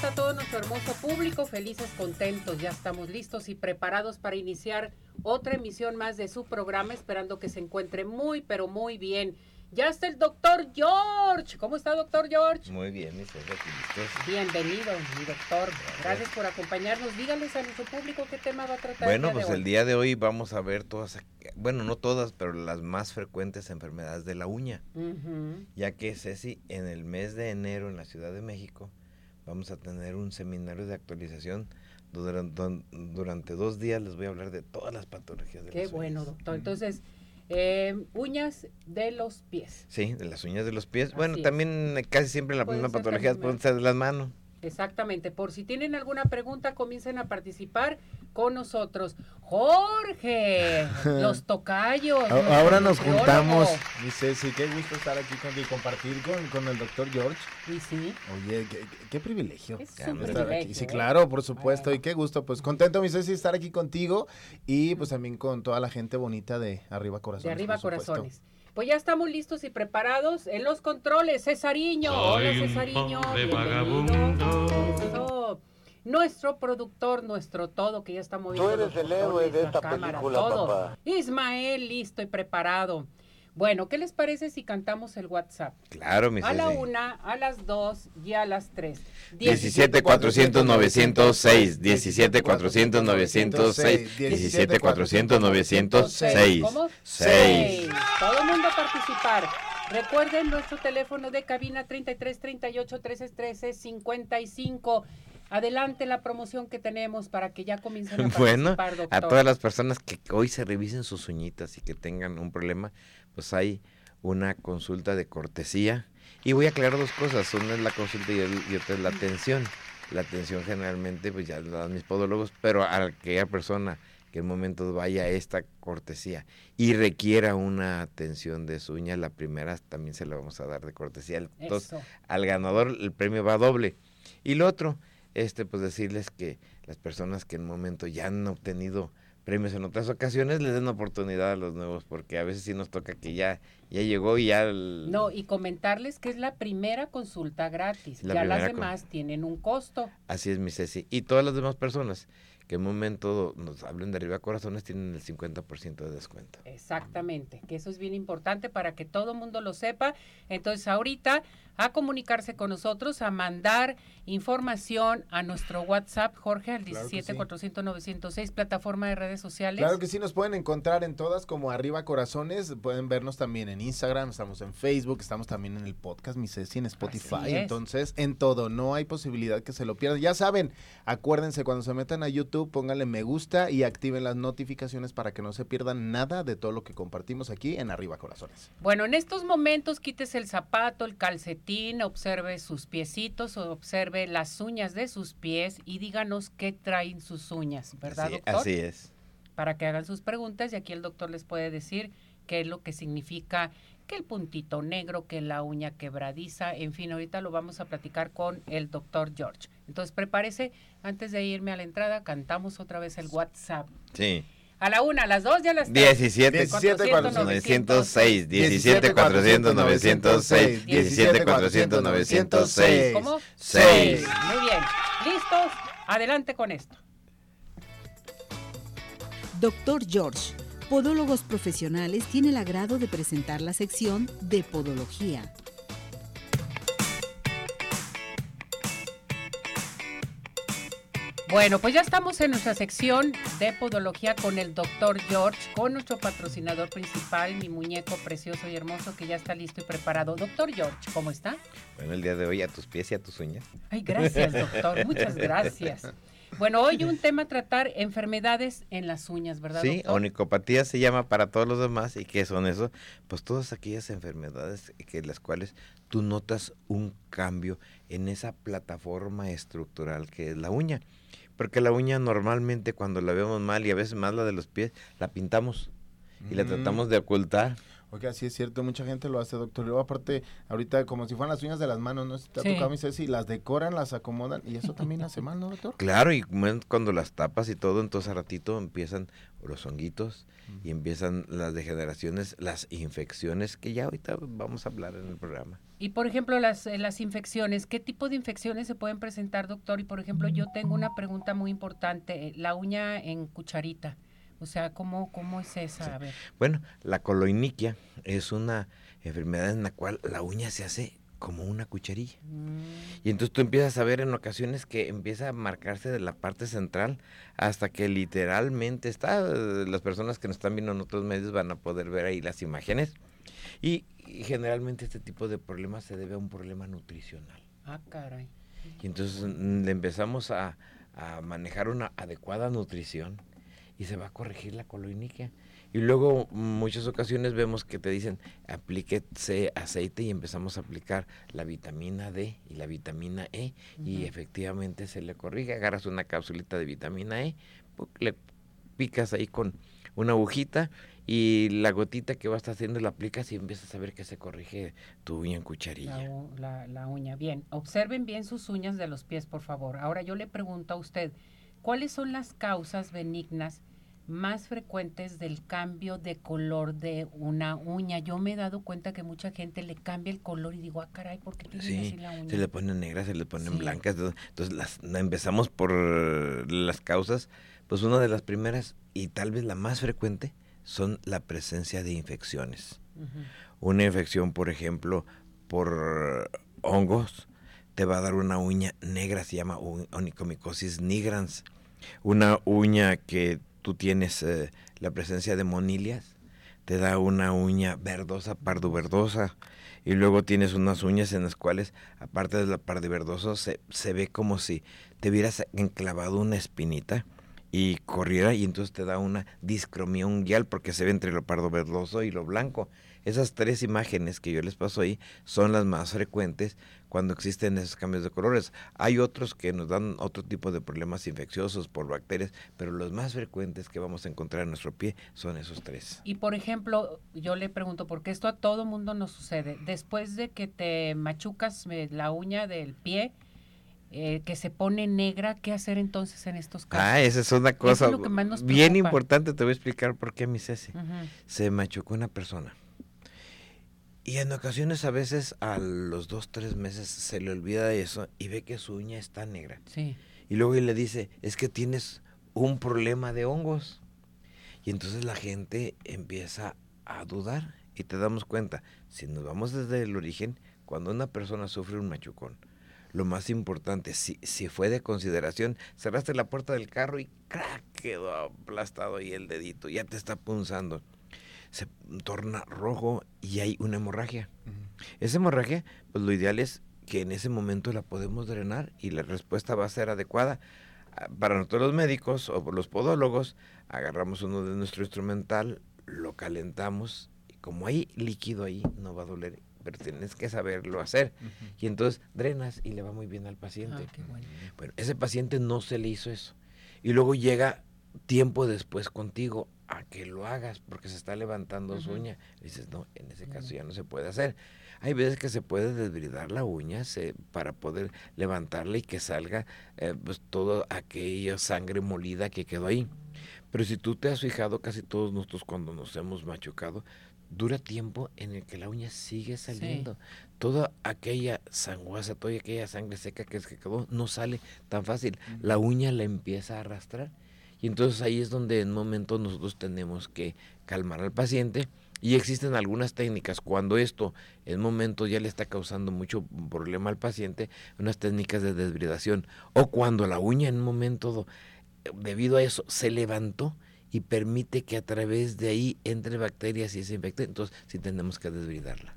¿Cómo está todo nuestro hermoso público? Felices, contentos, ya estamos listos y preparados para iniciar otra emisión más de su programa, esperando que se encuentre muy, pero muy bien. Ya está el doctor George. ¿Cómo está, doctor George? Muy bien, aquí listos. Bienvenido, mi doctor. Gracias por acompañarnos. Dígales a nuestro público qué tema va a tratar. Bueno, el día pues de el día de hoy vamos a ver todas, bueno, no todas, pero las más frecuentes enfermedades de la uña. Ujú. Ya que, Ceci, en el mes de enero en la Ciudad de México vamos a tener un seminario de actualización durante, durante dos días les voy a hablar de todas las patologías de Qué las bueno, uñas. doctor. Entonces, eh, uñas de los pies. Sí, de las uñas de los pies. Bueno, es. también casi siempre la ser patología puede ser de las manos. Exactamente. Por si tienen alguna pregunta, comiencen a participar con nosotros. Jorge, los tocayos. Ahora nos juntamos, mi Ceci, qué gusto estar aquí contigo y compartir con, con el doctor George. Y sí, Oye, qué, qué- privilegio. es un privilegio. aquí. Sí, ¿eh? claro, por supuesto, Bueno. y qué gusto. Pues contento, mi Ceci, estar aquí contigo y pues también con toda la gente bonita de Arriba Corazones. De arriba corazones. Pues ya estamos listos y preparados en los controles. Cesariño. Hola, Soy Cesariño. vagabundo. Nuestro productor, nuestro todo, que ya está moviendo. eres los el héroe de esta cámara, película, todo. papá. Ismael, listo y preparado. Bueno, ¿qué les parece si cantamos el WhatsApp? Claro, mi A la una, a las dos y a las tres. 17 400 906 17 400 906 17 400 906 ¿Cómo? 6 Todo el mundo a participar. Recuerden nuestro teléfono de cabina 33 38 13 13 55. Adelante la promoción que tenemos para que ya comiencen a Bueno, doctor. a todas las personas que hoy se revisen sus uñitas y que tengan un problema, pues hay una consulta de cortesía. Y voy a aclarar dos cosas, una es la consulta y, el- y otra es la atención. La atención generalmente pues ya la dan mis podólogos, pero a aquella persona que en momentos vaya a esta cortesía y requiera una atención de su uña, la primera también se la vamos a dar de cortesía. Entonces, Eso. al ganador el premio va doble. Y lo otro, este, pues decirles que las personas que en momento ya han obtenido premios en otras ocasiones, les den oportunidad a los nuevos, porque a veces sí nos toca que ya, ya llegó y ya... el- No, y comentarles que es la primera consulta gratis. La ya las con- demás tienen un costo. Así es, mi Ceci. Y todas las demás personas que en un momento nos hablen de arriba corazones tienen el 50% de descuento. Exactamente, que eso es bien importante para que todo el mundo lo sepa. Entonces, ahorita a comunicarse con nosotros, a mandar información a nuestro WhatsApp, Jorge, al Claro que 17 sí. 400 906, plataforma de redes sociales. Claro que sí, nos pueden encontrar en todas como Arriba Corazones. Pueden vernos también en Instagram, estamos en Facebook, estamos también en el podcast, mi Ceci, en Spotify. Entonces, en todo, no hay posibilidad que se lo pierdan. Ya saben, acuérdense, cuando se metan a YouTube, pónganle me gusta y activen las notificaciones para que no se pierdan nada de todo lo que compartimos aquí en Arriba Corazones. Bueno, en estos momentos quítese el zapato, el calcetín, observe sus piecitos, observe las uñas de sus pies y díganos qué traen sus uñas, ¿verdad, así, doctor? así es. para que hagan sus preguntas y aquí el doctor les puede decir qué es lo que significa que el puntito negro, que la uña quebradiza, en fin, ahorita lo vamos a platicar con el doctor George. Entonces prepárese, antes de irme a la entrada, cantamos otra vez el WhatsApp. Sí. A la una, a las dos y a las tres. 17 17 400, 906, 17 400 906, 17 400 906. ¿Cómo? Seis. Muy bien. ¿Listos? Adelante con esto. Doctor George, Podólogos Profesionales tiene el agrado de presentar la sección de Podología. Bueno, pues ya estamos en nuestra sección de podología con el doctor George, con nuestro patrocinador principal, mi muñeco precioso y hermoso que ya está listo y preparado. Doctor George, ¿cómo está? Bueno, el día de hoy a tus pies y a tus uñas. Ay, gracias, doctor. Muchas gracias. Bueno, hoy un tema a tratar enfermedades en las uñas, ¿verdad? Sí, doctor? onicopatía se llama para todos los demás. ¿Y qué son eso? Pues todas aquellas enfermedades que las cuales tú notas un cambio en esa plataforma estructural que es la uña. Porque la uña normalmente cuando la vemos mal y a veces más la de los pies, la pintamos y la Mm. tratamos de ocultar. Oiga, sí es cierto, mucha gente lo hace, doctor. Luego, aparte, ahorita como si fueran las uñas de las manos, ¿no? Si te ha Sí. tocado, mi Ceci, las decoran, las acomodan y eso también hace mal, ¿no, doctor? Claro, y cuando las tapas y todo, entonces a ratito empiezan los honguitos y empiezan las degeneraciones, las infecciones, que ya ahorita vamos a hablar en el programa. Y por ejemplo, las, eh, las infecciones, ¿qué tipo de infecciones se pueden presentar, doctor? Y por ejemplo, yo tengo una pregunta muy importante, eh, la uña en cucharita. O sea, ¿cómo, cómo es esa? A ver. Bueno, la coloiniquia es una enfermedad en la cual la uña se hace como una cucharilla. Mm, Y entonces tú empiezas a ver en ocasiones que empieza a marcarse de la parte central hasta que literalmente está, las personas que nos están viendo en otros medios van a poder ver ahí las imágenes. Y, y generalmente este tipo de problemas se debe a un problema nutricional. Ah, caray. Y entonces mm, le empezamos a, a manejar una adecuada nutrición y se va a corregir la coloiniquia. Y luego muchas ocasiones vemos que te dicen aplíquese aceite y empezamos a aplicar la vitamina D y la vitamina E y efectivamente se le corrige. Agarras una capsulita de vitamina E, le picas ahí con una agujita y la gotita que vas haciendo la aplicas y empiezas a ver que se corrige tu uña en cucharilla. La- la uña. Bien, observen bien sus uñas de los pies, por favor. Ahora yo le pregunto a usted, ¿cuáles son las causas benignas más frecuentes del cambio de color de una uña? Yo me he dado cuenta que mucha gente le cambia el color y digo, ah, caray, ¿por qué tiene Sí, así la uña? se le ponen negras, se le ponen Sí. blancas. Entonces, las, empezamos por las causas. Pues una de las primeras y tal vez la más frecuente son la presencia de infecciones. Una infección, por ejemplo, por hongos, te va a dar una uña negra, se llama onicomicosis nigrans. Una uña que tú tienes eh, la presencia de monilias, te da una uña verdosa, pardo verdosa. Y luego tienes unas uñas en las cuales, aparte de la pardo verdoso, se, se ve como si te hubieras enclavado una espinita y corriera y entonces te da una discromía unguial porque se ve entre lo pardo verdoso y lo blanco. Esas tres imágenes que yo les paso ahí son las más frecuentes cuando existen esos cambios de colores. Hay otros que nos dan otro tipo de problemas infecciosos por bacterias, pero los más frecuentes que vamos a encontrar en nuestro pie son esos tres. Y por ejemplo, yo le pregunto, porque esto a todo mundo nos sucede, después de que te machucas eh, la uña del pie, eh, que se pone negra, ¿qué hacer entonces en estos casos? Ah, esa es una cosa bien importante. Te voy a explicar por qué, mi Ceci. Se machucó una persona. Y en ocasiones, a veces, a los dos, tres meses, se le olvida eso y ve que su uña está negra. Sí. Y luego él le dice, es que tienes un problema de hongos. Y entonces la gente empieza a dudar y te damos cuenta, si nos vamos desde el origen, cuando una persona sufre un machucón, lo más importante, si, si fue de consideración, cerraste la puerta del carro y ¡crack! quedó aplastado ahí el dedito, ya te está punzando. Se torna rojo y hay una hemorragia. Esa hemorragia, pues lo ideal es que en ese momento la podemos drenar y la respuesta va a ser adecuada. Ah, Para nosotros los médicos o los podólogos, agarramos uno de nuestro instrumental, lo calentamos y como hay líquido ahí, no va a doler, pero tienes que saberlo hacer. Y entonces drenas y le va muy bien al paciente. Ah, qué bueno. Bueno, ese paciente no se le hizo eso. Y luego llega tiempo después contigo a que lo hagas porque se está levantando su uña. Dices, no, en ese caso ya no se puede hacer. Hay veces que se puede desbridar la uña se- para poder levantarla y que salga eh, pues toda aquella sangre molida que quedó ahí. Pero si tú te has fijado, casi todos nosotros cuando nos hemos machucado, dura tiempo en el que la uña sigue saliendo. Toda aquella sanguaza, toda aquella sangre seca que, es que quedó, no sale tan fácil. La uña la empieza a arrastrar. Y entonces ahí es donde en momento nosotros tenemos que calmar al paciente. Y existen algunas técnicas cuando esto en momento ya le está causando mucho problema al paciente, unas técnicas de desbridación. O cuando la uña en un momento, debido a eso, se levantó y permite que a través de ahí entre bacterias y se infecte, entonces sí tenemos que desbridarla.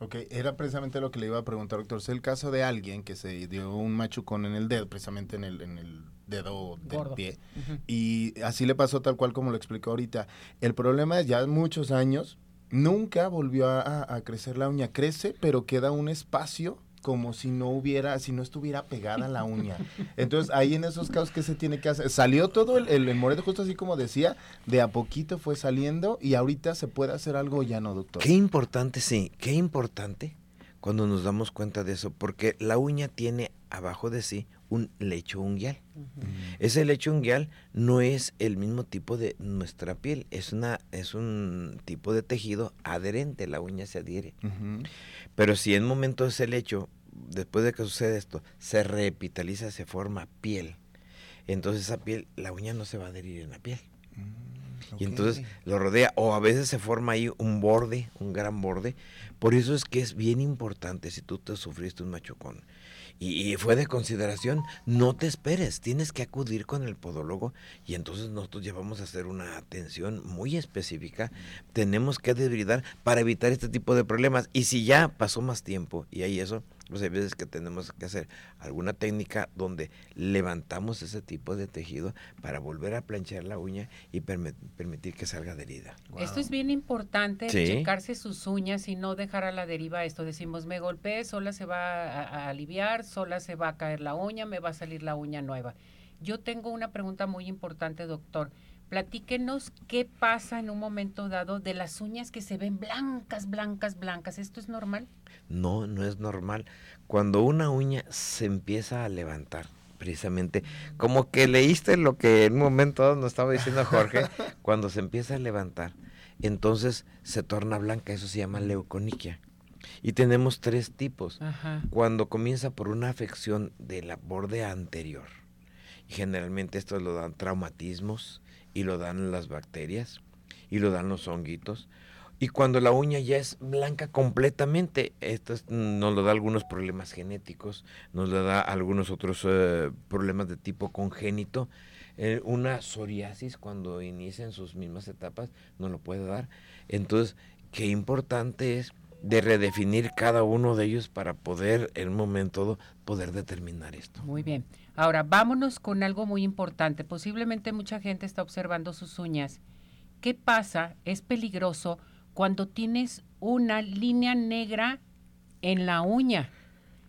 Ok, era precisamente lo que le iba a preguntar, doctor. Es el caso de alguien que se dio un machucón en el dedo, precisamente en el, en el dedo del pie, y así le pasó tal cual como lo explicó ahorita. El problema es ya muchos años, nunca volvió a crecer la uña. Crece, pero queda un espacio como si no hubiera, si no estuviera pegada la uña. Entonces, ahí en esos casos, ¿qué se tiene que hacer? Salió todo el, el, moreto, justo así como decía, de a poquito fue saliendo y ahorita se puede hacer algo ya no, doctor. Qué importante, sí, qué importante cuando nos damos cuenta de eso, porque la uña tiene abajo de sí un lecho unguial. Ese lecho unguial no es el mismo tipo de nuestra piel, es una es un tipo de tejido adherente, la uña se adhiere. Pero si en un momento ese lecho, después de que sucede esto, se revitaliza, se forma piel, entonces esa piel, la uña no se va a adherir en la piel. Mm, y entonces lo rodea, o a veces se forma ahí un borde, un gran borde. Por eso es que es bien importante si tú te sufriste un machucón y, fue de consideración, no te esperes, tienes que acudir con el podólogo y entonces nosotros ya vamos a hacer una atención muy específica, tenemos que debridar para evitar este tipo de problemas y si ya pasó más tiempo y hay eso, pues hay veces que tenemos que hacer alguna técnica donde levantamos ese tipo de tejido para volver a planchar la uña y permitir que salga adherida. Esto es bien importante, checarse sus uñas y no dejar a la deriva esto. Decimos, me golpeé, sola se va a, aliviar, sola se va a caer la uña, me va a salir la uña nueva. Yo tengo una pregunta muy importante, doctor. Platíquenos qué pasa en un momento dado de las uñas que se ven blancas, blancas, blancas. ¿Esto es normal? No, no es normal. Cuando una uña se empieza a levantar, precisamente, como que leíste lo que en un momento nos estaba diciendo Jorge, cuando se empieza a levantar, entonces se torna blanca, eso se llama leuconiquia. Y tenemos tres tipos. Cuando comienza por una afección de la borde anterior, y generalmente esto lo dan traumatismos y lo dan las bacterias y lo dan los honguitos y cuando la uña ya es blanca completamente, esto nos lo da algunos problemas genéticos, nos lo da algunos otros eh, problemas de tipo congénito. Eh, una psoriasis cuando inicia en sus mismas etapas nos lo puede dar. Entonces, qué importante es de redefinir cada uno de ellos para poder en un momento poder determinar esto. Muy bien. Ahora, vámonos con algo muy importante. Posiblemente mucha gente está observando sus uñas. ¿Qué pasa? ¿Es peligroso? cuando tienes una línea negra en la uña.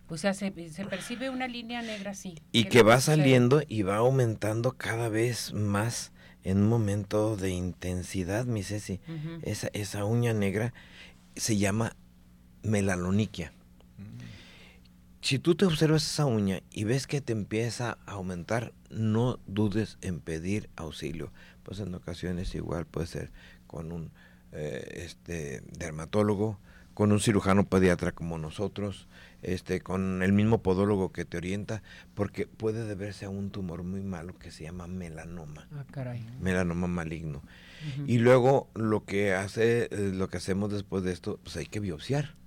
O sea, se, percibe una línea negra así. Y que va saliendo y va aumentando cada vez más en un momento de intensidad, mi Ceci. esa, esa uña negra se llama melaloniquia. Si tú te observas esa uña y ves que te empieza a aumentar, no dudes en pedir auxilio. Pues en ocasiones igual puede ser con un eh, este dermatólogo, con un cirujano pediatra como nosotros, este, con el mismo podólogo que te orienta, porque puede deberse a un tumor muy malo que se llama melanoma. Ah, caray. Melanoma maligno. Y luego lo que hace, eh, lo que hacemos después de esto, pues hay que biopsiar.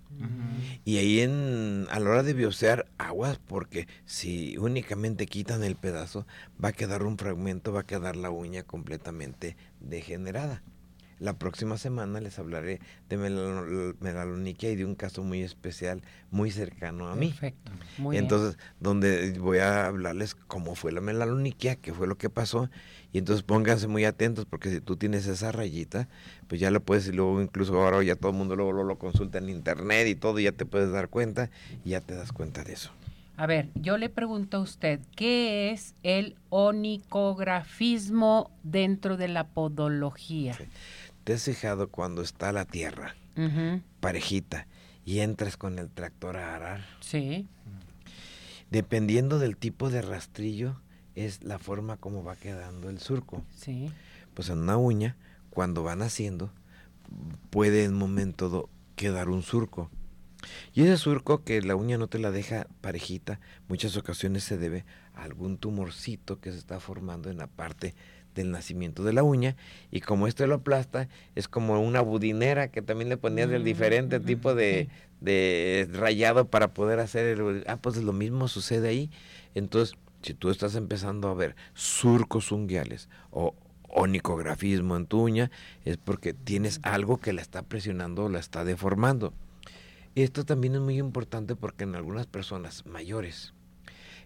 Y ahí en, a la hora de biopsiar, aguas, porque si únicamente quitan el pedazo, va a quedar un fragmento, va a quedar la uña completamente degenerada. La próxima semana les hablaré de melaloniquia y de un caso muy especial, muy cercano a mí. Perfecto. Muy entonces, donde voy a hablarles cómo fue la melaloniquia, qué fue lo que pasó. Y entonces pónganse muy atentos porque si tú tienes esa rayita, pues ya lo puedes, y luego incluso ahora ya todo el mundo luego lo, consulta en internet y todo, y ya te puedes dar cuenta y ya te das cuenta de eso. A ver, yo le pregunto a usted, ¿qué es el onicografismo dentro de la podología? ¿Te has fijado cuando está la tierra parejita y entras con el tractor a arar? Sí. Dependiendo del tipo de rastrillo, es la forma como va quedando el surco. Sí. Pues en una uña, cuando van haciendo, puede en un momento quedar un surco. Y ese surco que la uña no te la deja parejita, muchas ocasiones se debe a algún tumorcito que se está formando en la parte del nacimiento de la uña y como esto lo aplasta es como una budinera que también le ponías del diferente Mm, tipo de, de rayado para poder hacer el ah pues lo mismo sucede ahí. Entonces si tú estás empezando a ver surcos unguiales o onicografismo en tu uña es porque tienes algo que la está presionando o la está deformando esto también es muy importante porque en algunas personas mayores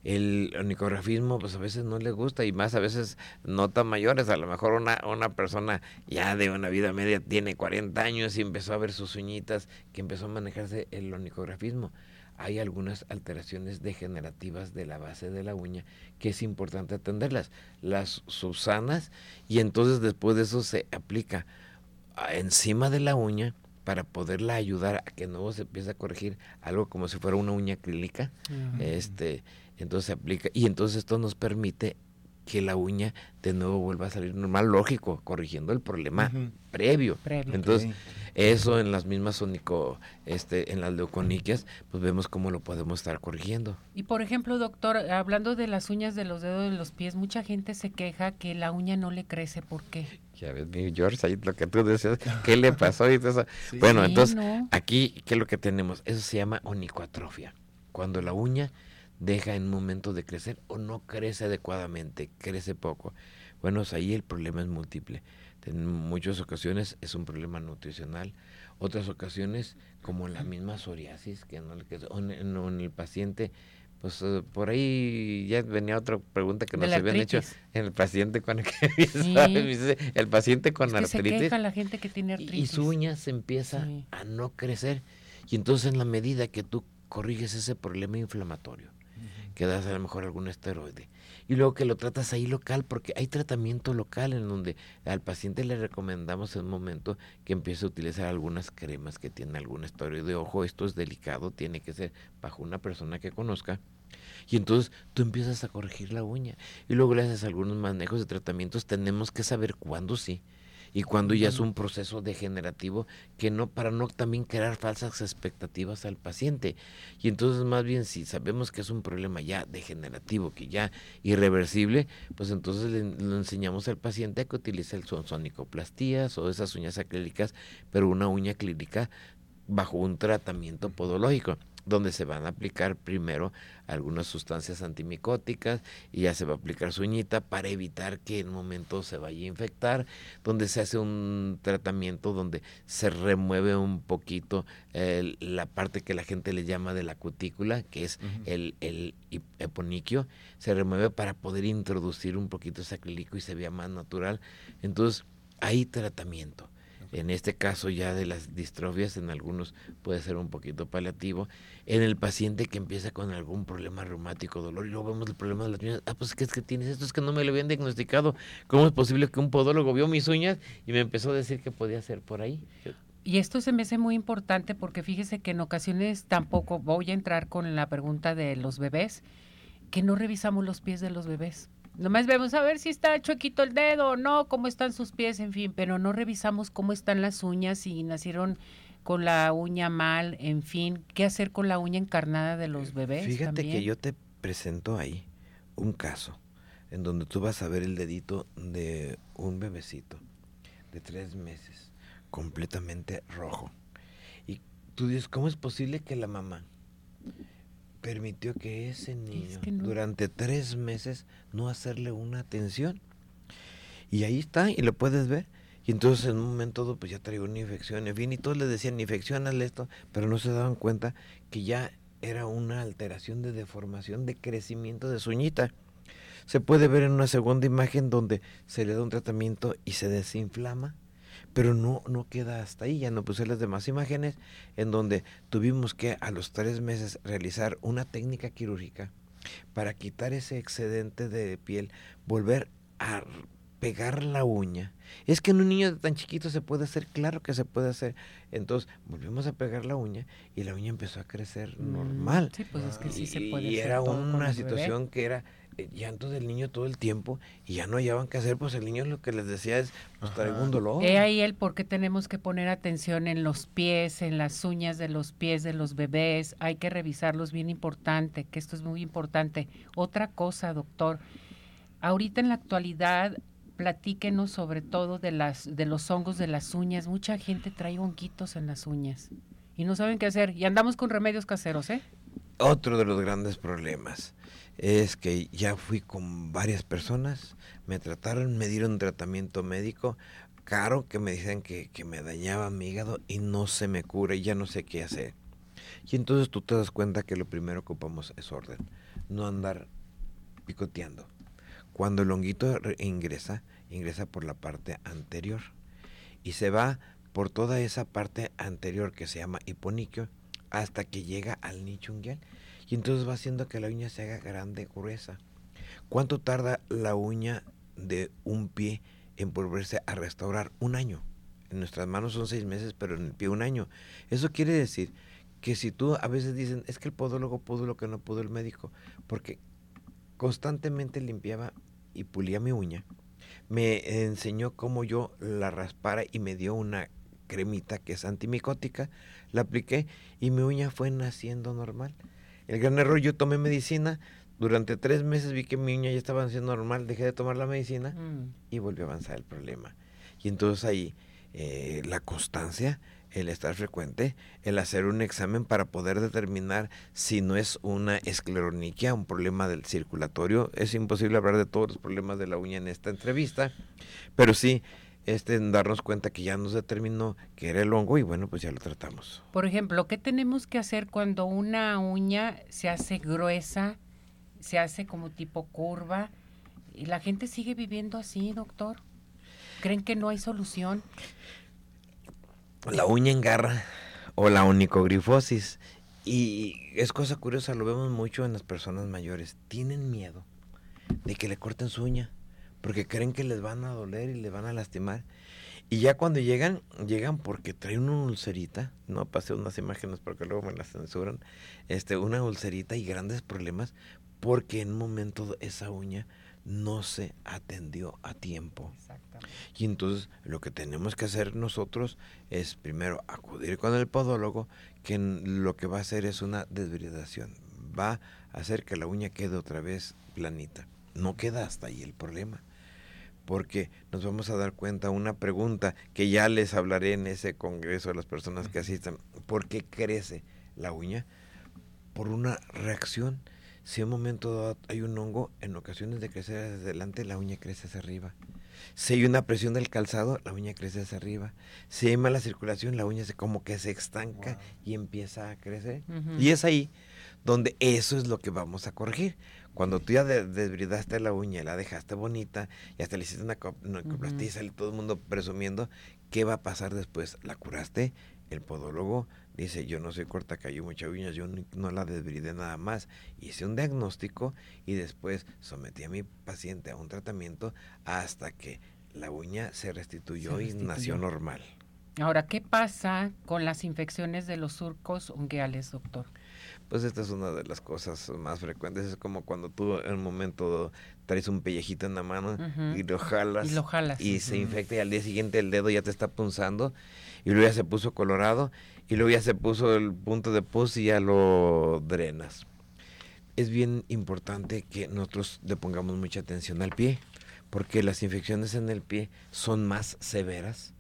el onicografismo pues a veces no le gusta y más a veces no tan mayores, a lo mejor una, una persona ya de una vida media tiene 40 años y empezó a ver sus uñitas, que empezó a manejarse el onicografismo. Hay algunas alteraciones degenerativas de la base de la uña que es importante atenderlas, las subsanas y entonces después de eso se aplica a- encima de la uña para poderla ayudar a que no se empiece a corregir algo como si fuera una uña acrílica Ujú. este entonces se aplica y entonces esto nos permite que la uña de nuevo vuelva a salir normal lógico corrigiendo el problema Ujú. previo Previo. entonces eso en las mismas sonico este en las leuconiquias pues vemos cómo lo podemos estar corrigiendo Y por ejemplo, doctor, hablando de las uñas de los dedos de los pies, mucha gente se queja que la uña no le crece. ¿Por qué? ya ves mi George ahí lo que tú decías qué le pasó y todo eso Sí. bueno Sí, entonces ¿no? Aquí, ¿qué es lo que tenemos? Eso se llama onicoatrofia. Cuando la uña deja en un momento de crecer o no crece adecuadamente, crece poco. Bueno, pues ahí el problema es múltiple. En muchas ocasiones es un problema nutricional, otras ocasiones como en la misma psoriasis, que no o en, en- el paciente, pues eh, por ahí ya venía otra pregunta que nos habían hecho, el paciente con Sí. el paciente con Es que se artritis queja la gente que tiene y- artritis. y su uña se empieza Sí. a no crecer. Y entonces en la medida que tú corriges ese problema inflamatorio, que das a lo mejor algún esteroide, y luego que lo tratas ahí local, porque hay tratamiento local en donde al paciente le recomendamos en un momento que empiece a utilizar algunas cremas que tienen algún esteroide. Ojo, esto es delicado, tiene que ser bajo una persona que conozca. Y entonces tú empiezas a corregir la uña. Y luego le haces algunos manejos de tratamientos. Tenemos que saber cuándo sí y cuándo ya es un proceso degenerativo que no para no también crear falsas expectativas al paciente. Y entonces más bien si sabemos que es un problema ya degenerativo, que ya irreversible, pues entonces le, le enseñamos al paciente a que utilice el son sonicoplastías o esas uñas acrílicas, pero una uña clínica bajo un tratamiento podológico donde se van a aplicar primero algunas sustancias antimicóticas y ya se va a aplicar su uñita para evitar que en un momento se vaya a infectar, donde se hace un tratamiento donde se remueve un poquito eh, la parte que la gente le llama de la cutícula, que es el, el eponiquio, se remueve para poder introducir un poquito ese acrílico y se vea más natural. Entonces, hay tratamiento. En este caso ya de las distrofias, en algunos puede ser un poquito paliativo. En el paciente que empieza con algún problema reumático, dolor, y luego vemos el problema de las uñas, ah, pues ¿qué es que tienes esto? Es que no me lo habían diagnosticado. ¿Cómo es posible que un podólogo vio mis uñas y me empezó a decir que podía ser por ahí? Y esto se me hace muy importante porque fíjese que en ocasiones tampoco voy a entrar con la pregunta de los bebés, que no revisamos los pies de los bebés. Nomás vemos a ver si está chuequito el dedo o no, cómo están sus pies, en fin, pero no revisamos cómo están las uñas, si nacieron con la uña mal, en fin, qué hacer con la uña encarnada de los bebés. Fíjate que yo te presento ahí un caso en donde tú vas a ver el dedito de un bebecito de tres meses, completamente rojo. Y tú dices, ¿cómo es posible que la mamá permitió que ese niño que no. durante tres meses no hacerle una atención? Y ahí está, y lo puedes ver. Y entonces en un momento pues ya traigo una infección, en fin, y todos le decían, infección, hazle esto, pero no se daban cuenta que ya era una alteración de deformación, de crecimiento de su uñita. Se puede ver en una segunda imagen donde se le da un tratamiento y se desinflama, pero no, no queda hasta ahí, ya no puse las demás imágenes, en donde tuvimos que a los tres meses realizar una técnica quirúrgica para quitar ese excedente de piel, volver a pegar la uña. Es que en un niño tan chiquito se puede hacer, claro que se puede hacer. Entonces volvimos a pegar la uña y la uña empezó a crecer Mm, normal. Sí, pues es que sí se puede Y hacer era una bebé. situación que era eh, llanto del niño todo el tiempo y ya no hallaban qué hacer, pues el niño lo que les decía es, pues traigo un dolor. He ahí el por qué tenemos que poner atención en los pies, en las uñas de los pies de los bebés. Hay que revisarlos bien importante, que esto es muy importante. Otra cosa, doctor, ahorita en la actualidad platíquenos sobre todo de las de los hongos de las uñas. Mucha gente trae honguitos en las uñas y no saben qué hacer y andamos con remedios caseros, ¿eh? Otro de los grandes problemas es que ya fui con varias personas, me trataron, me dieron tratamiento médico caro que me dicen que, que me dañaba mi hígado y no se me cura y ya no sé qué hacer. Y entonces tú te das cuenta que lo primero que ocupamos es orden, no andar picoteando. Cuando el honguito ingresa, ingresa por la parte anterior y se va por toda esa parte anterior que se llama hiponiquio hasta que llega al nicho unguial y entonces va haciendo que la uña se haga grande, gruesa. ¿Cuánto tarda la uña de un pie en volverse a restaurar? Un año. En nuestras manos son seis meses, pero en el pie un año. Eso quiere decir que si tú a veces dicen, es que el podólogo pudo lo que no pudo el médico, porque constantemente limpiaba y pulía mi uña, me enseñó cómo yo la raspara y me dio una cremita que es antimicótica, la apliqué y mi uña fue naciendo normal. El gran error, yo tomé medicina, durante tres meses vi que mi uña ya estaba naciendo normal, dejé de tomar la medicina Mm. y volvió a avanzar el problema. Y entonces ahí eh, la constancia, el estar frecuente, el hacer un examen para poder determinar si no es una escleroniquia, un problema del circulatorio. Es imposible hablar de todos los problemas de la uña en esta entrevista, pero sí este, darnos cuenta que ya nos determinó que era el hongo y bueno, pues ya lo tratamos. Por ejemplo, ¿qué tenemos que hacer cuando una uña se hace gruesa, se hace como tipo curva y la gente sigue viviendo así, doctor? ¿Creen que no hay solución? La uña engarra o la onicogrifosis. Y es cosa curiosa, lo vemos mucho en las personas mayores. Tienen miedo de que le corten su uña porque creen que les van a doler y les van a lastimar. Y ya cuando llegan, llegan porque traen una ulcerita, no pasé unas imágenes porque luego me las censuran, este, una ulcerita y grandes problemas porque en un momento esa uña no se atendió a tiempo. Y entonces lo que tenemos que hacer nosotros es primero acudir con el podólogo, que lo que va a hacer es una desbridación. Va a hacer que la uña quede otra vez planita. No queda hasta ahí el problema. Porque nos vamos a dar cuenta una pregunta que ya les hablaré en ese congreso a las personas que asistan. ¿Por qué crece la uña? Por una reacción. Si en un momento dado hay un hongo, en ocasiones de crecer hacia adelante, la uña crece hacia arriba. Si hay una presión del calzado, la uña crece hacia arriba. Si hay mala circulación, la uña se como que se estanca y empieza a crecer. Y es ahí donde eso es lo que vamos a corregir. Cuando tú ya de- desbridaste la uña, y la dejaste bonita y hasta le hiciste una, co- una Ujú. coplastia y sale todo el mundo presumiendo, ¿qué va a pasar después? ¿La curaste? El podólogo dice, yo no soy corta, cayó mucha uñas, yo ni- no la desbridé nada más. Hice un diagnóstico y después sometí a mi paciente a un tratamiento hasta que la uña se restituyó, Se y nació normal. Ahora, ¿qué pasa con las infecciones de los surcos ungueales, doctor? Pues esta es una de las cosas más frecuentes. Es como cuando tú en un momento traes un pellejito en la mano y lo jalas Y lo jalas. y se infecta y al día siguiente el dedo ya te está punzando y luego ya se puso colorado y luego ya se puso el punto de pus y ya lo drenas. Es bien importante que nosotros le pongamos mucha atención al pie porque las infecciones en el pie son más severas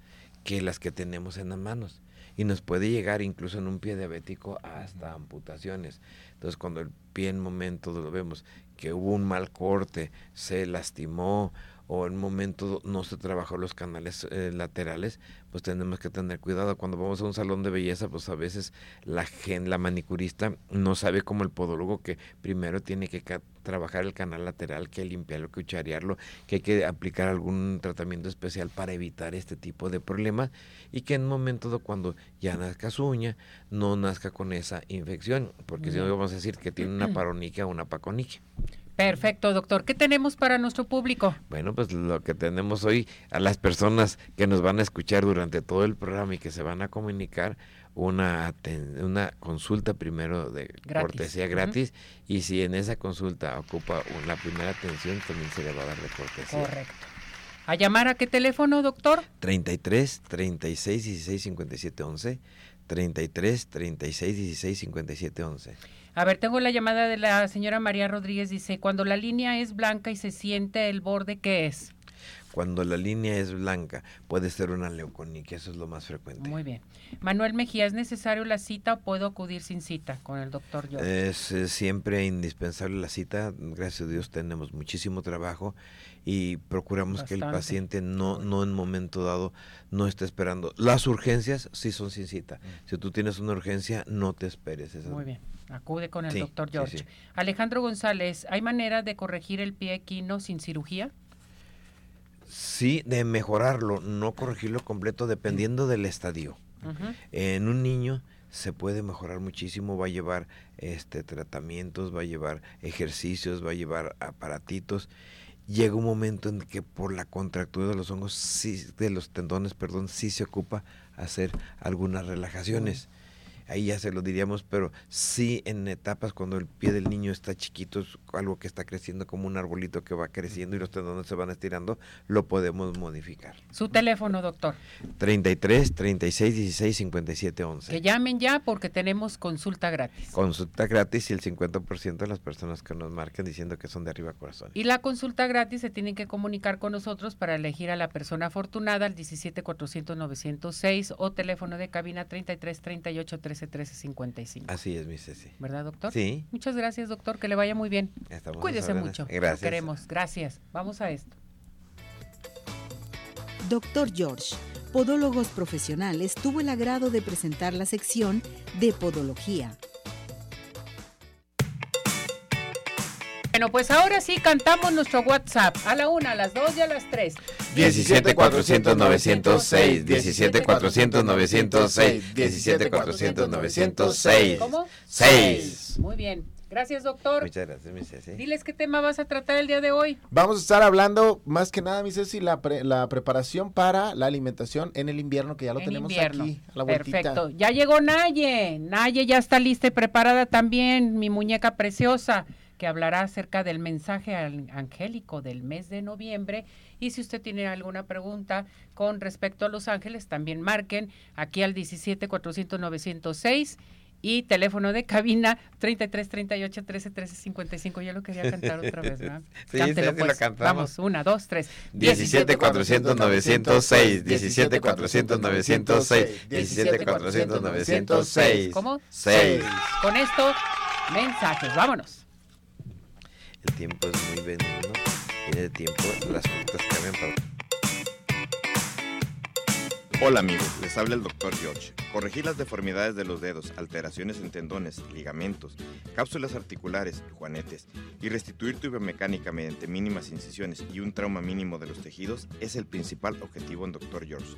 que las que tenemos en las manos y nos puede llegar incluso en un pie diabético hasta amputaciones. Entonces cuando el pie en momento lo vemos que hubo un mal corte, se lastimó o en un momento no se trabajó los canales eh, laterales, pues tenemos que tener cuidado. Cuando vamos a un salón de belleza, pues a veces la gen, la manicurista no sabe como el podólogo que primero tiene que trabajar el canal lateral, que limpiarlo, que cucharearlo, que hay que aplicar algún tratamiento especial para evitar este tipo de problemas y que en un momento cuando ya nazca su uña, no nazca con esa infección, porque si no vamos a decir que tiene una paroniquia o una paconiquia. Perfecto, doctor. ¿Qué tenemos para nuestro público? Bueno, pues lo que tenemos hoy a las personas que nos van a escuchar durante todo el programa y que se van a comunicar una una consulta primero de Gratis. cortesía gratis y si en esa consulta ocupa la primera atención también se le va a dar de cortesía. Correcto. ¿A llamar a qué teléfono, doctor? 33 36 16 57 11 33 36 16 57 11. A ver, tengo la llamada de la señora María Rodríguez. Dice, cuando la línea es blanca y se siente el borde, ¿qué es? Cuando la línea es blanca, puede ser una leuconiquia, eso es lo más frecuente. Muy bien. Manuel Mejía, ¿es necesario la cita o puedo acudir sin cita con el doctor George? Es, es siempre indispensable la cita, gracias a Dios tenemos muchísimo trabajo y procuramos que el paciente no, no en momento dado no esté esperando. Las urgencias sí son sin cita. Si tú tienes una urgencia, no te esperes. esa- Muy bien. Acude con el Sí, doctor George. sí. Alejandro González, ¿hay manera de corregir el pie equino sin cirugía? Sí, de mejorarlo, no corregirlo completo dependiendo del estadio. En un niño se puede mejorar muchísimo, va a llevar este tratamientos, va a llevar ejercicios, va a llevar aparatitos. Llega un momento en que por la contractura de los hongos, sí, de los tendones, perdón, sí se ocupa hacer algunas relajaciones. Ahí ya se lo diríamos, pero sí en etapas cuando el pie del niño está chiquito, es algo que está creciendo como un arbolito que va creciendo y los tendones se van estirando, lo podemos modificar. Su teléfono, doctor. 33 36 16 57 11. Que llamen ya porque tenemos consulta gratis. Consulta gratis y el 50% de las personas que nos marquen diciendo que son de arriba corazón. Y la consulta gratis se tienen que comunicar con nosotros para elegir a la persona afortunada al 17 400 906 o teléfono de cabina 33 38 13 13 55. Así es, mi Ceci. ¿Verdad, doctor? Sí, Muchas gracias, doctor. Que le vaya muy bien. estamos Cuídese mucho. Lo Gracias. queremos. Gracias. Vamos a esto. Doctor George, Podólogos Profesionales, tuvo el agrado de presentar la sección de Podología. Bueno, pues ahora sí cantamos nuestro WhatsApp a la una, a las dos y a las tres. 17 400 906, 17 400 906, 17 400 906. ¿Cómo? Seis. Muy bien. Gracias, doctor. Muchas gracias, mi Ceci. Diles qué tema vas a tratar el día de hoy. Vamos a estar hablando más que nada, mi Ceci, la, pre- la preparación para la alimentación en el invierno, que ya lo en tenemos invierno. aquí, a la vueltita. Perfecto. Ya llegó Naye. Naye ya está lista y preparada también, mi muñeca preciosa, que hablará acerca del mensaje angélico del mes de noviembre. Y si usted tiene alguna pregunta con respecto a Los Ángeles, también marquen aquí al 17 400 906 y teléfono de cabina 33 38 13 13 55. Yo lo quería cantar otra vez, ¿verdad? Sí, Cántelo, sí, sí, lo pues. cantamos. Vamos, una, dos, tres. 17 400 906, 17 400 906, 17 400 906. ¿Cómo? 6. Con esto, mensajes. Vámonos. El tiempo es muy benigno y en el tiempo las frutas cambian para Hola amigos, les habla el Dr. George. Corregir las deformidades de los dedos, alteraciones en tendones, ligamentos, cápsulas articulares, juanetes y restituir tu biomecánica mediante mínimas incisiones y un trauma mínimo de los tejidos es el principal objetivo en Dr. George.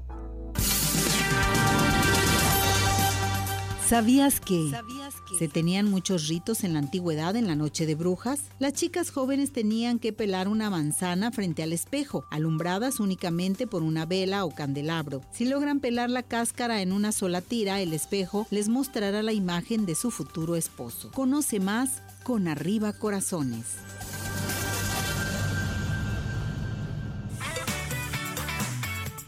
¿Sabías que se tenían muchos ritos en la antigüedad en la noche de brujas? Las chicas jóvenes tenían que pelar una manzana frente al espejo, alumbradas únicamente por una vela o candelabro. Si logran pelar la cáscara en una sola tira, el espejo les mostrará la imagen de su futuro esposo. Conoce más con Arriba Corazones.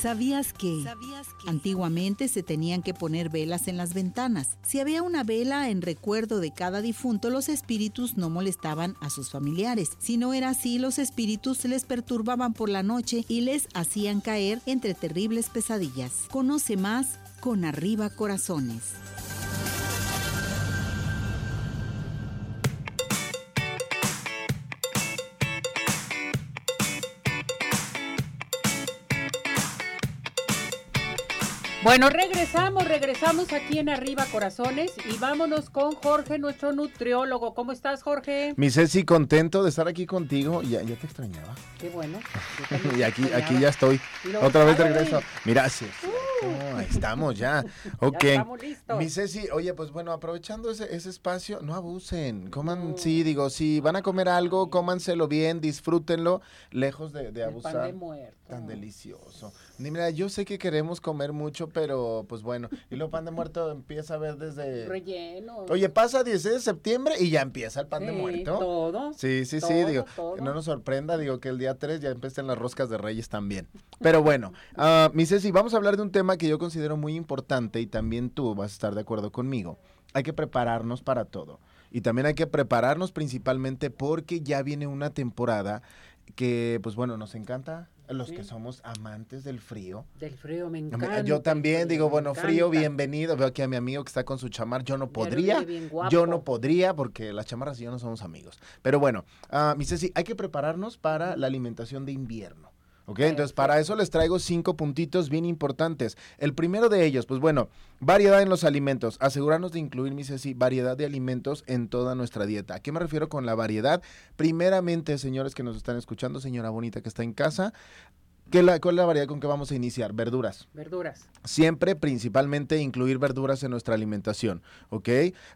¿Sabías que? Antiguamente se tenían que poner velas en las ventanas. Si había una vela en recuerdo de cada difunto, los espíritus no molestaban a sus familiares. Si no era así, los espíritus les perturbaban por la noche y les hacían caer entre terribles pesadillas. Conoce más con Arriba Corazones. Bueno, regresamos, regresamos aquí en Arriba Corazones y vámonos con Jorge, nuestro nutriólogo. ¿Cómo estás, Jorge? Mi Ceci, contento de estar aquí contigo. Ya, ya te extrañaba. Qué bueno. y aquí, aquí ya estoy. Otra vez regreso. Mira, sí. Uh. ahí estamos ya. Ok. Ya estamos listos. Mi Ceci, oye, pues bueno, aprovechando ese, ese espacio, no abusen. Coman, sí, digo, si van a comer algo, cómanselo bien, disfrútenlo, lejos de, de abusar. pan de muerto. Tan delicioso. Mira, yo sé que queremos comer mucho, pero pues bueno. Y luego pan de muerto empieza a ver desde. Relleno. Oye, pasa 16 de septiembre y ya empieza el pan de muerto. Todo. Sí, sí, sí. Digo, que no nos sorprenda, digo que el día 3 ya empiezan las roscas de Reyes también. Pero bueno, uh, mi Ceci, vamos a hablar de un tema que yo considero muy importante y también tú vas a estar de acuerdo conmigo. Hay que prepararnos para todo. Y también hay que prepararnos principalmente porque ya viene una temporada que, pues bueno, nos encanta los que somos amantes del frío. Del frío, me encanta. Yo también digo, bueno, frío, bienvenido. Veo aquí a mi amigo que está con su chamar. Yo no podría. Yo no podría porque las chamarras y yo no somos amigos. Pero bueno, uh, mi Ceci, hay que prepararnos para la alimentación de invierno. ¿Ok? Entonces, para eso les traigo cinco puntitos bien importantes. El primero de ellos, pues bueno, variedad en los alimentos. Asegurarnos de incluir, mi Ceci, variedad de alimentos en toda nuestra dieta. ¿A qué me refiero con la variedad? Primeramente, señores que nos están escuchando, señora bonita que está en casa, ¿Qué la, ¿Cuál es la variedad con que vamos a iniciar? Verduras. Verduras. Siempre, principalmente, incluir verduras en nuestra alimentación, ¿ok?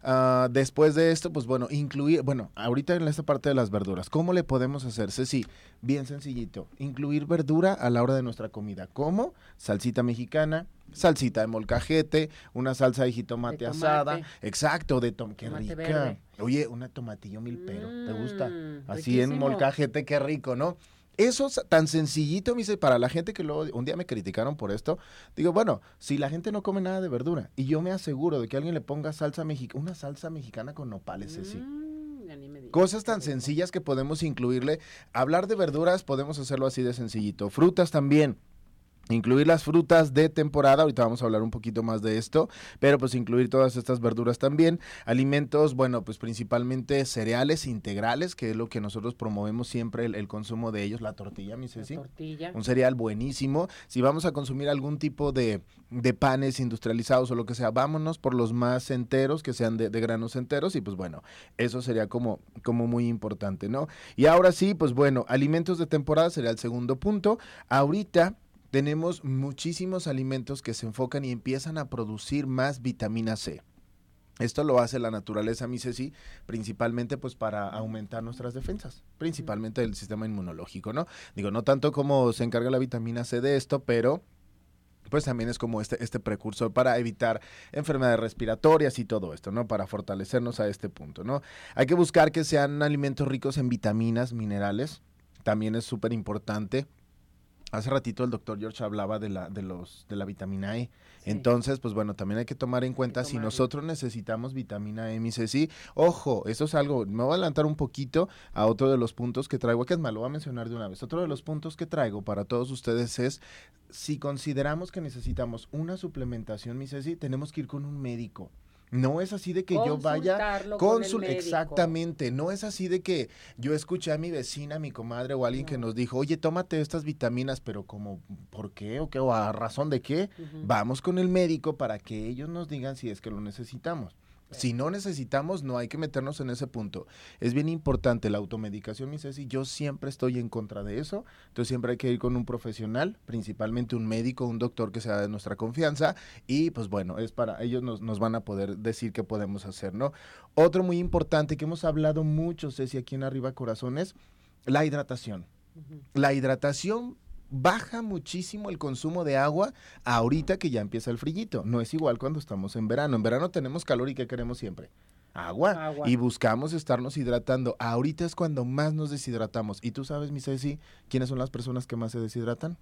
Uh, después de esto, pues bueno, incluir, bueno, ahorita en esta parte de las verduras, ¿cómo le podemos hacer? Sí, bien sencillito, incluir verdura a la hora de nuestra comida. ¿Cómo? Salsita mexicana, salsita de molcajete, una salsa de jitomate asada, exacto, de tom, qué rica. Oye, una tomatillo milpero, ¿te gusta? Mm, Así en molcajete, qué rico, ¿no? Eso es tan sencillito, me dice, para la gente que luego un día me criticaron por esto, digo, bueno, si la gente no come nada de verdura y yo me aseguro de que alguien le ponga salsa mexicana, una salsa mexicana con nopales, sí. Mm, Cosas tan sencillas que podemos incluirle. Hablar de verduras podemos hacerlo así de sencillito. Frutas también. Incluir las frutas de temporada, ahorita vamos a hablar un poquito más de esto, pero pues incluir todas estas verduras también. Alimentos, bueno, pues principalmente cereales integrales, que es lo que nosotros promovemos siempre el, consumo de ellos, la tortilla, mi Ceci. tortilla. Un cereal buenísimo. Si vamos a consumir algún tipo de, de, panes industrializados o lo que sea, vámonos por los más enteros, que sean de, de, granos enteros, y pues bueno, eso sería como, como muy importante, ¿no? Y ahora sí, pues bueno, alimentos de temporada sería el segundo punto. Ahorita tenemos muchísimos alimentos que se enfocan y empiezan a producir más vitamina C. Esto lo hace la naturaleza, mi Ceci, principalmente pues para aumentar nuestras defensas, principalmente del sistema inmunológico, ¿no? Digo, no tanto como se encarga la vitamina C de esto, pero pues también es como este, este precursor para evitar enfermedades respiratorias y todo esto, ¿no? Para fortalecernos a este punto, ¿no? Hay que buscar que sean alimentos ricos en vitaminas, minerales, también es súper importante Hace ratito el doctor George hablaba de la, de los, de la vitamina E. Entonces, pues bueno, también hay que tomar en cuenta si nosotros necesitamos vitamina E, mi sí. Ojo, eso es algo, me voy a adelantar un poquito a otro de los puntos que traigo, que es malo, lo voy a mencionar de una vez. Otro de los puntos que traigo para todos ustedes es, si consideramos que necesitamos una suplementación, mi sí, tenemos que ir con un médico. No es así de que yo vaya consul exactamente, no es así de que yo escuché a mi vecina, a mi comadre o alguien que nos dijo, "Oye, tómate estas vitaminas", pero como ¿por qué o qué o a razón de qué? Vamos con el médico para que ellos nos digan si es que lo necesitamos. Si no necesitamos, no hay que meternos en ese punto. Es bien importante la automedicación, mi Ceci. Yo siempre estoy en contra de eso. Entonces siempre hay que ir con un profesional, principalmente un médico, un doctor que sea de nuestra confianza. Y pues bueno, es para ellos nos, nos van a poder decir qué podemos hacer, ¿no? Otro muy importante que hemos hablado mucho, Ceci, aquí en Arriba Corazones, la hidratación. La hidratación baja muchísimo el consumo de agua ahorita que ya empieza el frillito. No es igual cuando estamos en verano. En verano tenemos calor y ¿qué queremos siempre? Agua. Agua. Y buscamos estarnos hidratando. Ahorita es cuando más nos deshidratamos. ¿Y tú sabes, mi Ceci, quiénes son las personas que más se deshidratan?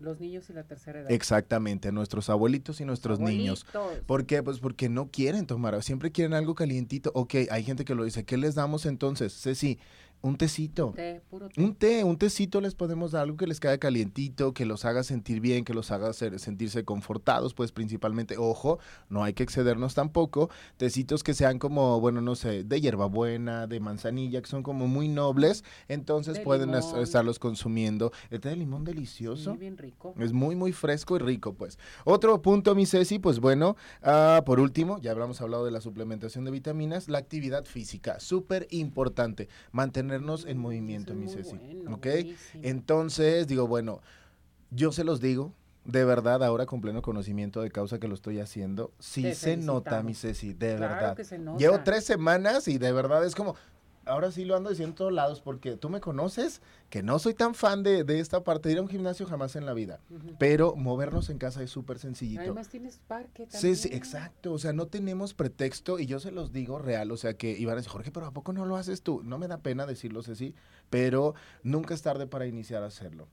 Los niños y la tercera edad. Exactamente, nuestros abuelitos y nuestros niños. Abuelitos. ¿Por qué? Pues porque no quieren tomar, siempre quieren algo calientito. Ok, hay gente que lo dice, ¿qué les damos entonces? Ceci, un tecito. Té, puro té. Un té, un tecito les podemos dar, algo que les caiga calientito, que los haga sentir bien, que los haga ser- sentirse confortados, pues principalmente, ojo, no hay que excedernos tampoco, tecitos que sean como, bueno, no sé, de hierbabuena, de manzanilla, que son como muy nobles, entonces De pueden limón. estarlos consumiendo. El té de limón delicioso. Sí, bien rico. Es muy, muy fresco y rico, pues. Otro punto, mi Ceci, pues bueno, ah, por último, ya hablamos hablado de la suplementación de vitaminas, la actividad física, súper importante, en movimiento, mi Ceci, bueno, ¿ok? buenísimo. Entonces, digo, bueno, yo se los digo, de verdad, ahora con pleno conocimiento de causa que lo estoy haciendo, sí se nota, mi Ceci, de Claro verdad. que se nota. Llevo tres semanas y de verdad es como, ahora sí lo ando diciendo en todos lados, porque tú me conoces, que no soy tan fan de, de esta parte de ir a un gimnasio jamás en la vida, pero movernos en casa es súper sencillito. Además tienes parque Sí, también. sí, exacto, o sea, no tenemos pretexto y yo se los digo real, o sea, que iban a decir, Jorge, pero ¿a poco no lo haces tú? No me da pena decirlo así, pero nunca es tarde para iniciar a hacerlo.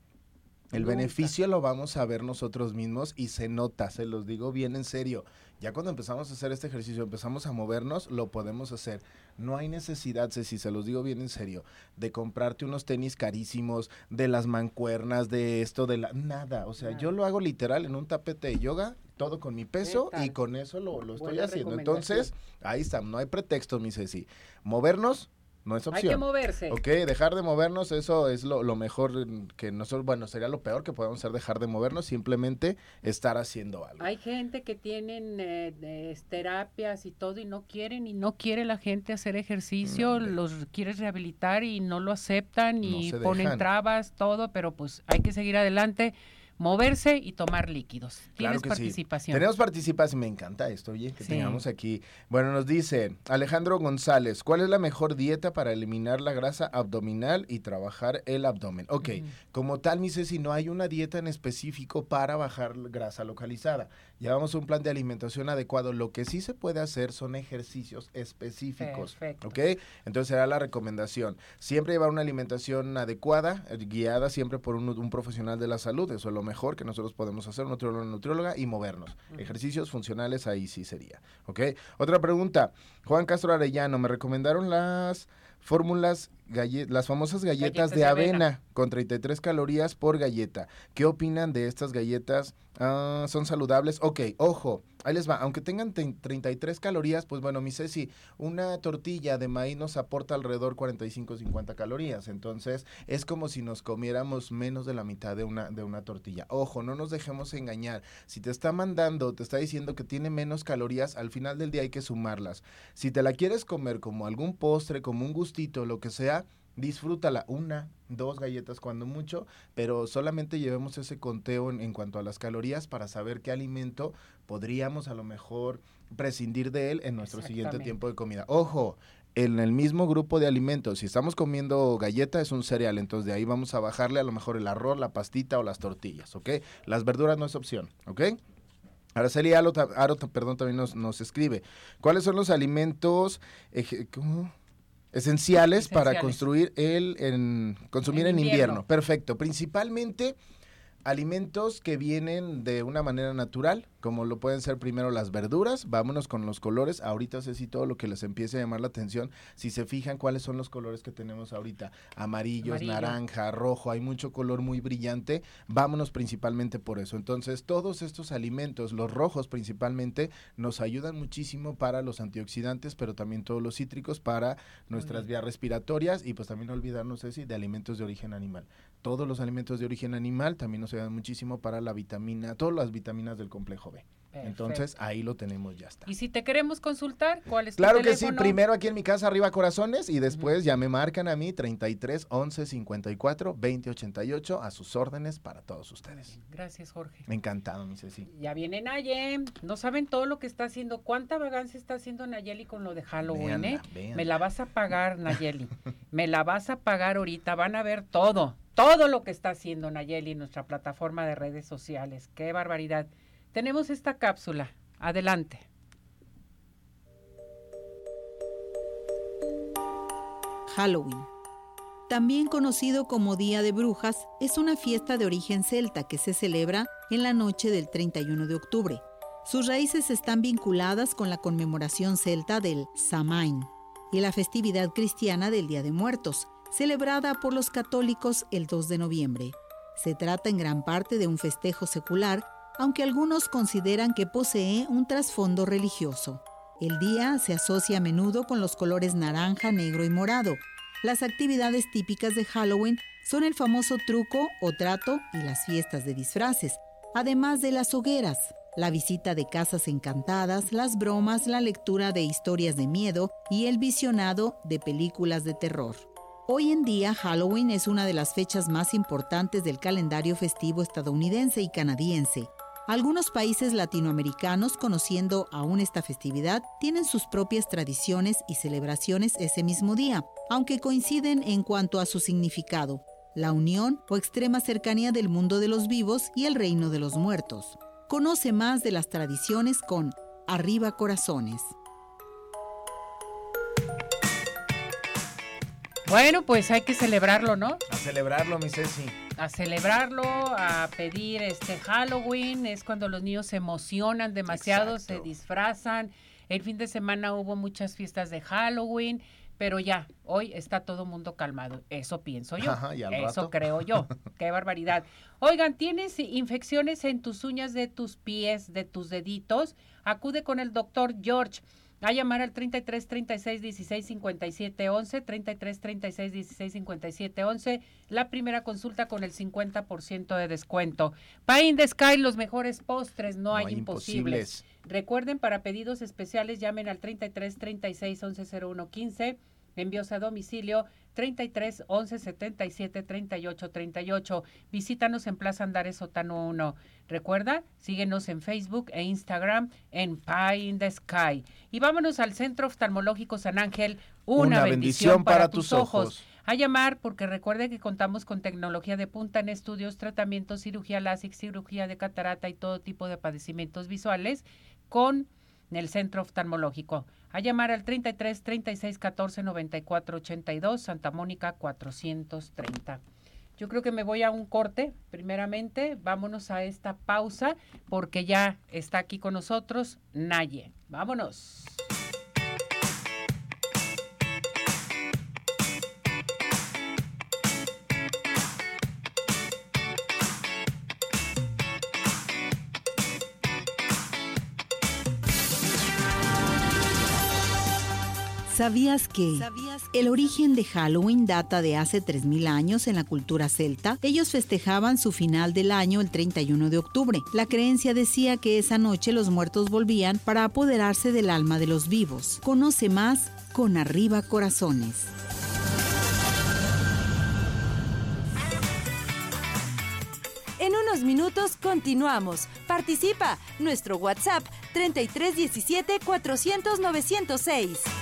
El beneficio lo vamos a ver nosotros mismos y se nota, se los digo bien en serio. Ya cuando empezamos a hacer este ejercicio, empezamos a movernos, lo podemos hacer. No hay necesidad, Ceci, se los digo bien en serio, de comprarte unos tenis carísimos, de las mancuernas, de esto, de la... Nada, o sea, Nada. yo lo hago literal en un tapete de yoga, todo con mi peso y con eso lo, lo estoy haciendo. Entonces, ahí está, no hay pretexto, mi Ceci. Movernos no es Hay opción. que moverse. Ok, dejar de movernos, eso es lo, lo mejor que nosotros, bueno, sería lo peor que podemos hacer, dejar de movernos, simplemente estar haciendo algo. Hay gente que tienen eh, terapias y todo y no quieren y no quiere la gente hacer ejercicio, No, los quieres rehabilitar y no lo aceptan No y se ponen dejan. trabas, todo, pero pues hay que seguir adelante, moverse y tomar líquidos. Claro Tienes sí. participación. Tenemos participación, me encanta esto, oye, que Sí. tengamos aquí. Bueno, nos dice Alejandro González, ¿cuál es la mejor dieta para eliminar la grasa abdominal y trabajar el abdomen? Ok, como tal, mi Ceci, no hay una dieta en específico para bajar grasa localizada. Llevamos un plan de alimentación adecuado. Lo que sí se puede hacer son ejercicios específicos. Perfecto. ¿Ok? Entonces será la recomendación. Siempre llevar una alimentación adecuada, guiada siempre por un, un profesional de la salud. Eso es lo mejor que nosotros podemos hacer, un nutriólogo, una nutrióloga, y movernos. Ejercicios funcionales ahí sí sería. ¿Ok? Otra pregunta. Juan Castro Arellano, me recomendaron las fórmulas, galle- las famosas galletas, Galletas de de avena, avena. con 33 calorías por galleta. ¿Qué opinan de estas galletas? Ah, ¿Son saludables? Ok, ojo, ahí les va. Aunque tengan te- 33 calorías, pues bueno, mi Ceci, una tortilla de maíz nos aporta alrededor 45-50 calorías. Entonces, es como si nos comiéramos menos de la mitad de una, de una tortilla. Ojo, no nos dejemos engañar. Si te está mandando, te está diciendo que tiene menos calorías, al final del día hay que sumarlas. Si te la quieres comer como algún postre, como un gustito, lo que sea, disfrútala. Una, dos galletas cuando mucho, pero solamente llevemos ese conteo en, en cuanto a las calorías para saber qué alimento podríamos a lo mejor prescindir de él en nuestro siguiente tiempo de comida. Ojo, en el mismo grupo de alimentos, si estamos comiendo galleta es un cereal, entonces de ahí vamos a bajarle a lo mejor el arroz, la pastita o las tortillas, ¿ok? Las verduras no es opción, ¿ok? Araceli Aro, Aro, perdón, también nos, nos escribe. ¿Cuáles son los alimentos ¿cómo? Esenciales, para construir el en consumir en En invierno? invierno. Perfecto. Principalmente alimentos que vienen de una manera natural, como lo pueden ser primero las verduras. Vámonos con los colores. Ahorita sé si todo lo que les empiece a llamar la atención. Si se fijan cuáles son los colores que tenemos ahorita, amarillos, Amarillo. naranja, rojo, hay mucho color muy brillante. Vámonos principalmente por eso. Entonces, todos estos alimentos, los rojos principalmente, nos ayudan muchísimo para los antioxidantes, pero también todos los cítricos para nuestras vías respiratorias y pues también no olvidarnos, Ceci, de alimentos de origen animal. Todos los alimentos de origen animal también nos ayudan muchísimo para la vitamina, todas las vitaminas del complejo Entonces ahí lo tenemos, ya está. Y si te queremos consultar, ¿cuál es tu Claro que sí, teléfono? primero aquí en mi casa arriba corazones y después ya me marcan a mí 33 11 54 20 88 a sus órdenes para todos ustedes. Gracias, Jorge. Encantado, mi Ceci. Ya viene Naye. No saben todo lo que está haciendo. ¿Cuánta vagancia está haciendo Nayeli con lo de Halloween, Véanla, eh? véanla. Me la vas a pagar, Nayeli. Me la vas a pagar ahorita. Van a ver todo. Todo lo que está haciendo Nayeli en nuestra plataforma de redes sociales. Qué barbaridad. Tenemos esta cápsula. Adelante. Halloween. También conocido como Día de Brujas, es una fiesta de origen celta que se celebra en la noche del 31 de octubre. Sus raíces están vinculadas con la conmemoración celta del Samain y la festividad cristiana del Día de Muertos, celebrada por los católicos el 2 de noviembre. Se trata en gran parte de un festejo secular, aunque algunos consideran que posee un trasfondo religioso. El día se asocia a menudo con los colores naranja, negro y morado. Las actividades típicas de Halloween son el famoso truco o trato y las fiestas de disfraces, además de las hogueras, la visita de casas encantadas, las bromas, la lectura de historias de miedo y el visionado de películas de terror. Hoy en día Halloween es una de las fechas más importantes del calendario festivo estadounidense y canadiense. Algunos países latinoamericanos, conociendo aún esta festividad, tienen sus propias tradiciones y celebraciones ese mismo día, aunque coinciden en cuanto a su significado, la unión o extrema cercanía del mundo de los vivos y el reino de los muertos. Conoce más de las tradiciones con Arriba Corazones. Bueno, pues hay que celebrarlo, ¿no? A celebrarlo, mi Ceci. A celebrarlo, a pedir este Halloween, es cuando los niños se emocionan demasiado, se disfrazan. El fin de semana hubo muchas fiestas de Halloween, pero ya, hoy está todo mundo calmado. Eso pienso yo. Ajá, Eso rato. creo yo. Qué barbaridad. Oigan, ¿tienes infecciones en tus uñas de tus pies, de tus deditos? Acude con el doctor George. A llamar al 33 36 16 57 11, 33 36 16 57 11, la primera consulta con el 50% de descuento. Pie the Sky, los mejores postres, no, hay, imposibles. Recuerden, para pedidos especiales llamen al 33 36 11 01 15, envíos a domicilio 33 11 77 38 38. Visítanos en Plaza Andares Sotano 1. Recuerda, síguenos en Facebook e Instagram en Pie in the Sky. Y vámonos al Centro Oftalmológico San Ángel. Una, bendición, para, tus ojos. A llamar porque recuerde que contamos con tecnología de punta en estudios, tratamientos, cirugía láser, cirugía de catarata y todo tipo de padecimientos visuales con el centro oftalmológico. A llamar al 33 36 14 94 82 Santa Mónica 430. Yo creo que me voy a un corte, primeramente. Vámonos a esta pausa porque ya está aquí con nosotros Naye. Vámonos. ¿Sabías que el origen de Halloween data de hace 3.000 años en la cultura celta? Ellos festejaban su final del año el 31 de octubre. La creencia decía que esa noche los muertos volvían para apoderarse del alma de los vivos. Conoce más con Arriba Corazones. En unos minutos continuamos. Participa. Nuestro WhatsApp 3317 400 906.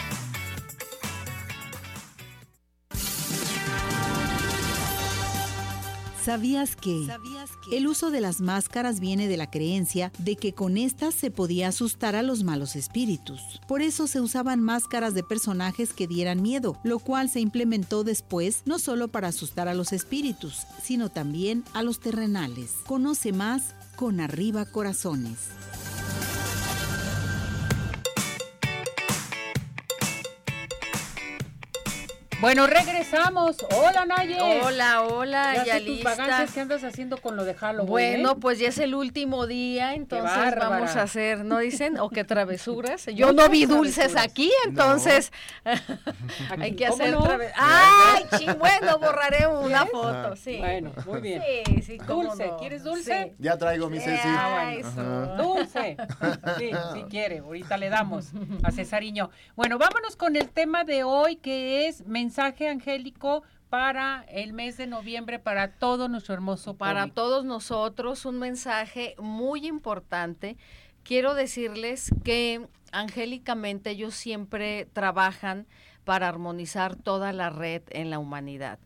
¿Sabías que el uso de las máscaras viene de la creencia de que con estas se podía asustar a los malos espíritus? Por eso se usaban máscaras de personajes que dieran miedo, lo cual se implementó después no solo para asustar a los espíritus, sino también a los terrenales. Conoce más con Arriba Corazones. Bueno, regresamos. Hola, Naye. Hola, hola, ya, ya tus lista. vagancias, ¿Qué andas haciendo con lo de Halloween? Bueno, eh? pues ya es el último día, entonces vamos a hacer, ¿no dicen? O qué travesuras. Yo no vi dulces travesuras. aquí, entonces Aquí, hay que ¿cómo hacer no? travesuras. Ay, chi, bueno, borraré una foto, sí. Bueno, muy bien. Sí, sí, cómo Dulce, no. ¿quieres dulce? Ya traigo mi Sí. Ceci. Ah, eso. Ajá. Dulce. Sí, sí quiere. Ahorita le damos a Cesariño. Bueno, vámonos con el tema de hoy que es mensaje angélico para el mes de noviembre para todo nuestro hermoso Para todos nosotros, un mensaje muy importante. Quiero decirles que angélicamente ellos siempre trabajan para armonizar toda la red en la humanidad.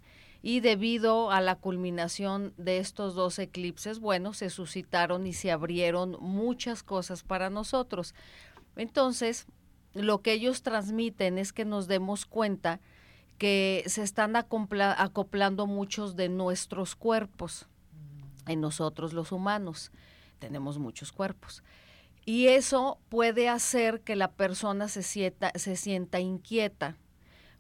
Y debido a la culminación de estos dos eclipses, bueno, se suscitaron y se abrieron muchas cosas para nosotros. Entonces, lo que ellos transmiten es que nos demos cuenta que se están acoplando muchos de nuestros cuerpos en nosotros los humanos. Tenemos muchos cuerpos. Y eso puede hacer que la persona se sienta, se sienta inquieta,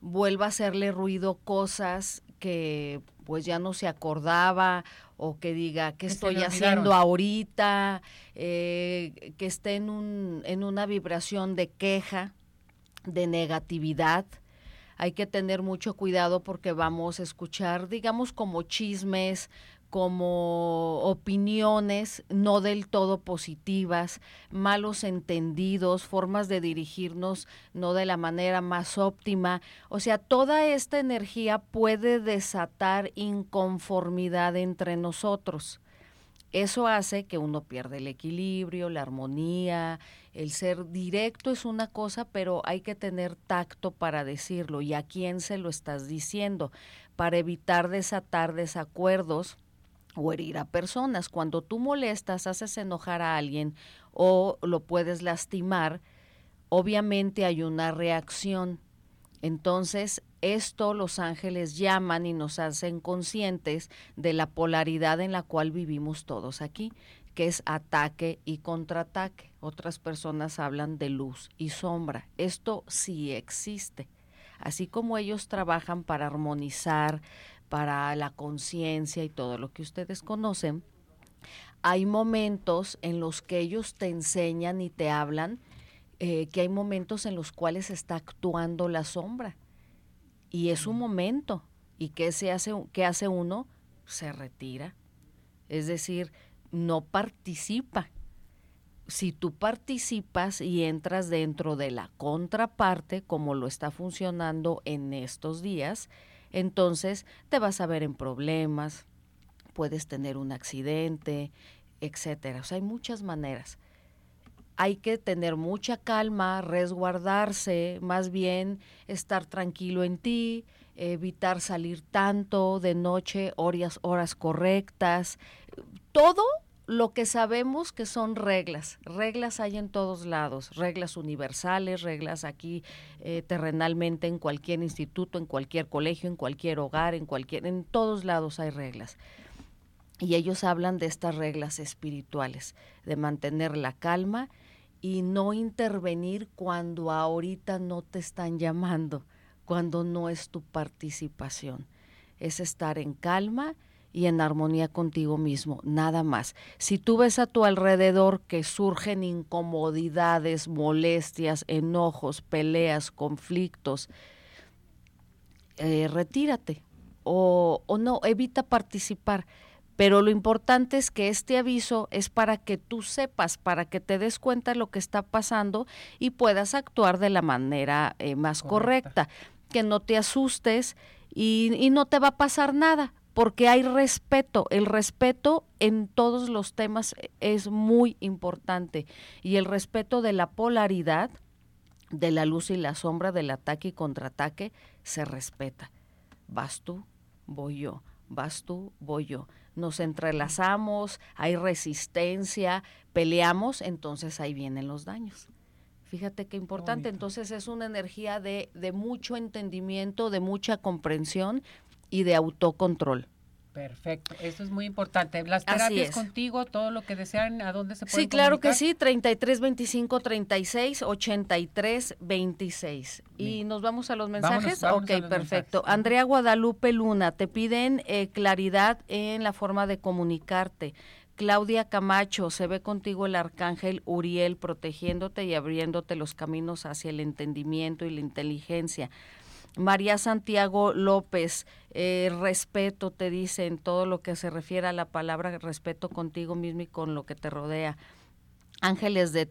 vuelva a hacerle ruido cosas que pues ya no se acordaba o que diga qué Que estoy haciendo ahorita, eh, que esté en, un, en una vibración de queja, de negatividad. Hay que tener mucho cuidado porque vamos a escuchar, digamos, como chismes, como opiniones no del todo positivas, malos entendidos, formas de dirigirnos no de la manera más óptima. O sea, toda esta energía puede desatar inconformidad entre nosotros. Eso hace que uno pierda el equilibrio, la armonía, el ser directo es una cosa, pero hay que tener tacto para decirlo y a quién se lo estás diciendo para evitar desatar desacuerdos o herir a personas. Cuando tú molestas, haces enojar a alguien o lo puedes lastimar, obviamente hay una reacción. Entonces, esto los ángeles llaman y nos hacen conscientes de la polaridad en la cual vivimos todos aquí, que es ataque y contraataque. Otras personas hablan de luz y sombra. Esto sí existe. Así como ellos trabajan para armonizar, para la conciencia y todo lo que ustedes conocen, hay momentos en los que ellos te enseñan y te hablan eh, que hay momentos en los cuales está actuando la sombra. Y es un momento. ¿Y qué, se hace, qué hace uno? Se retira. Es decir, no participa. Si tú participas y entras dentro de la contraparte, como lo está funcionando en estos días, entonces te vas a ver en problemas, puedes tener un accidente, etcétera. O sea, hay muchas maneras hay que tener mucha calma, resguardarse, más bien estar tranquilo en ti, evitar salir tanto de noche, horas, horas correctas, todo lo que sabemos que son reglas. Reglas hay en todos lados, reglas universales, reglas aquí eh, terrenalmente en cualquier instituto, en cualquier colegio, en cualquier hogar, en cualquier, en todos lados hay reglas. Y ellos hablan de estas reglas espirituales, de mantener la calma y no intervenir cuando ahorita no te están llamando, cuando no es tu participación. Es estar en calma y en armonía contigo mismo, nada más. Si tú ves a tu alrededor que surgen incomodidades, molestias, enojos, peleas, conflictos, eh, retírate o, o no, evita participar. Pero lo importante es que este aviso es para que tú sepas, para que te des cuenta de lo que está pasando y puedas actuar de la manera eh, más correcta. Que no te asustes y, y no te va a pasar nada, porque hay respeto. El respeto en todos los temas es muy importante. Y el respeto de la polaridad, de la luz y la sombra, del ataque y contraataque, se respeta. Vas tú, voy yo. Vas tú, voy yo nos entrelazamos, hay resistencia, peleamos, entonces ahí vienen los daños. Fíjate qué importante, entonces es una energía de, de mucho entendimiento, de mucha comprensión y de autocontrol. Perfecto, eso es muy importante. Las terapias contigo, todo lo que desean, ¿a dónde se pueden Sí, claro que sí, 33 25 36 83 26. ¿Y nos vamos a los mensajes? ok, perfecto. Andrea Guadalupe Luna, te piden eh, claridad en la forma de comunicarte. Claudia Camacho, se ve contigo el arcángel Uriel protegiéndote y abriéndote los caminos hacia el entendimiento y la inteligencia. María Santiago López, eh, respeto, te dice en todo lo que se refiere a la palabra respeto contigo mismo y con lo que te rodea. Ángeles de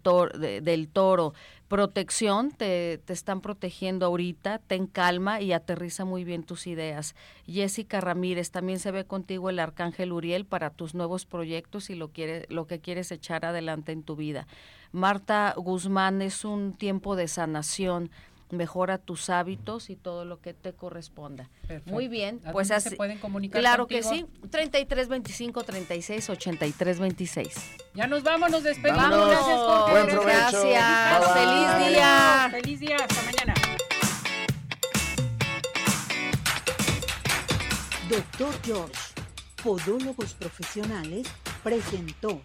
del Toro, protección, te, te, están protegiendo ahorita, ten calma y aterriza muy bien tus ideas. Jessica Ramírez, también se ve contigo el Arcángel Uriel para tus nuevos proyectos y lo, quiere, lo que quieres echar adelante en tu vida. Marta Guzmán, es un tiempo de sanación mejora tus hábitos y todo lo que te corresponda. Muy bien, pues así. se pueden comunicar Claro que sí, 33 25 36 83 26. Ya nos vamos, nos despedimos. Gracias, Jorge. Gracias. Feliz día. Feliz día, hasta mañana. Doctor George, Podólogos Profesionales, presentó